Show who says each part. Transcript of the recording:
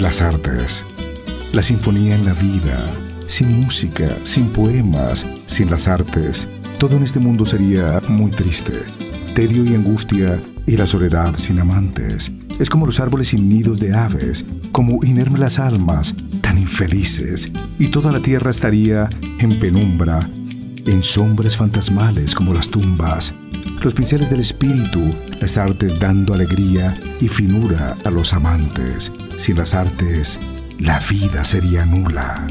Speaker 1: Las artes. La sinfonía en la vida. Sin música, sin poemas, sin las artes, todo en este mundo sería muy triste. Tedio y angustia y la soledad sin amantes. Es como los árboles sin nidos de aves, como inermes las almas, tan infelices, y toda la tierra estaría en penumbra, en sombras fantasmales como las tumbas, los pinceles del espíritu, las artes dando alegría y finura a los amantes. Sin las artes, la vida sería nula.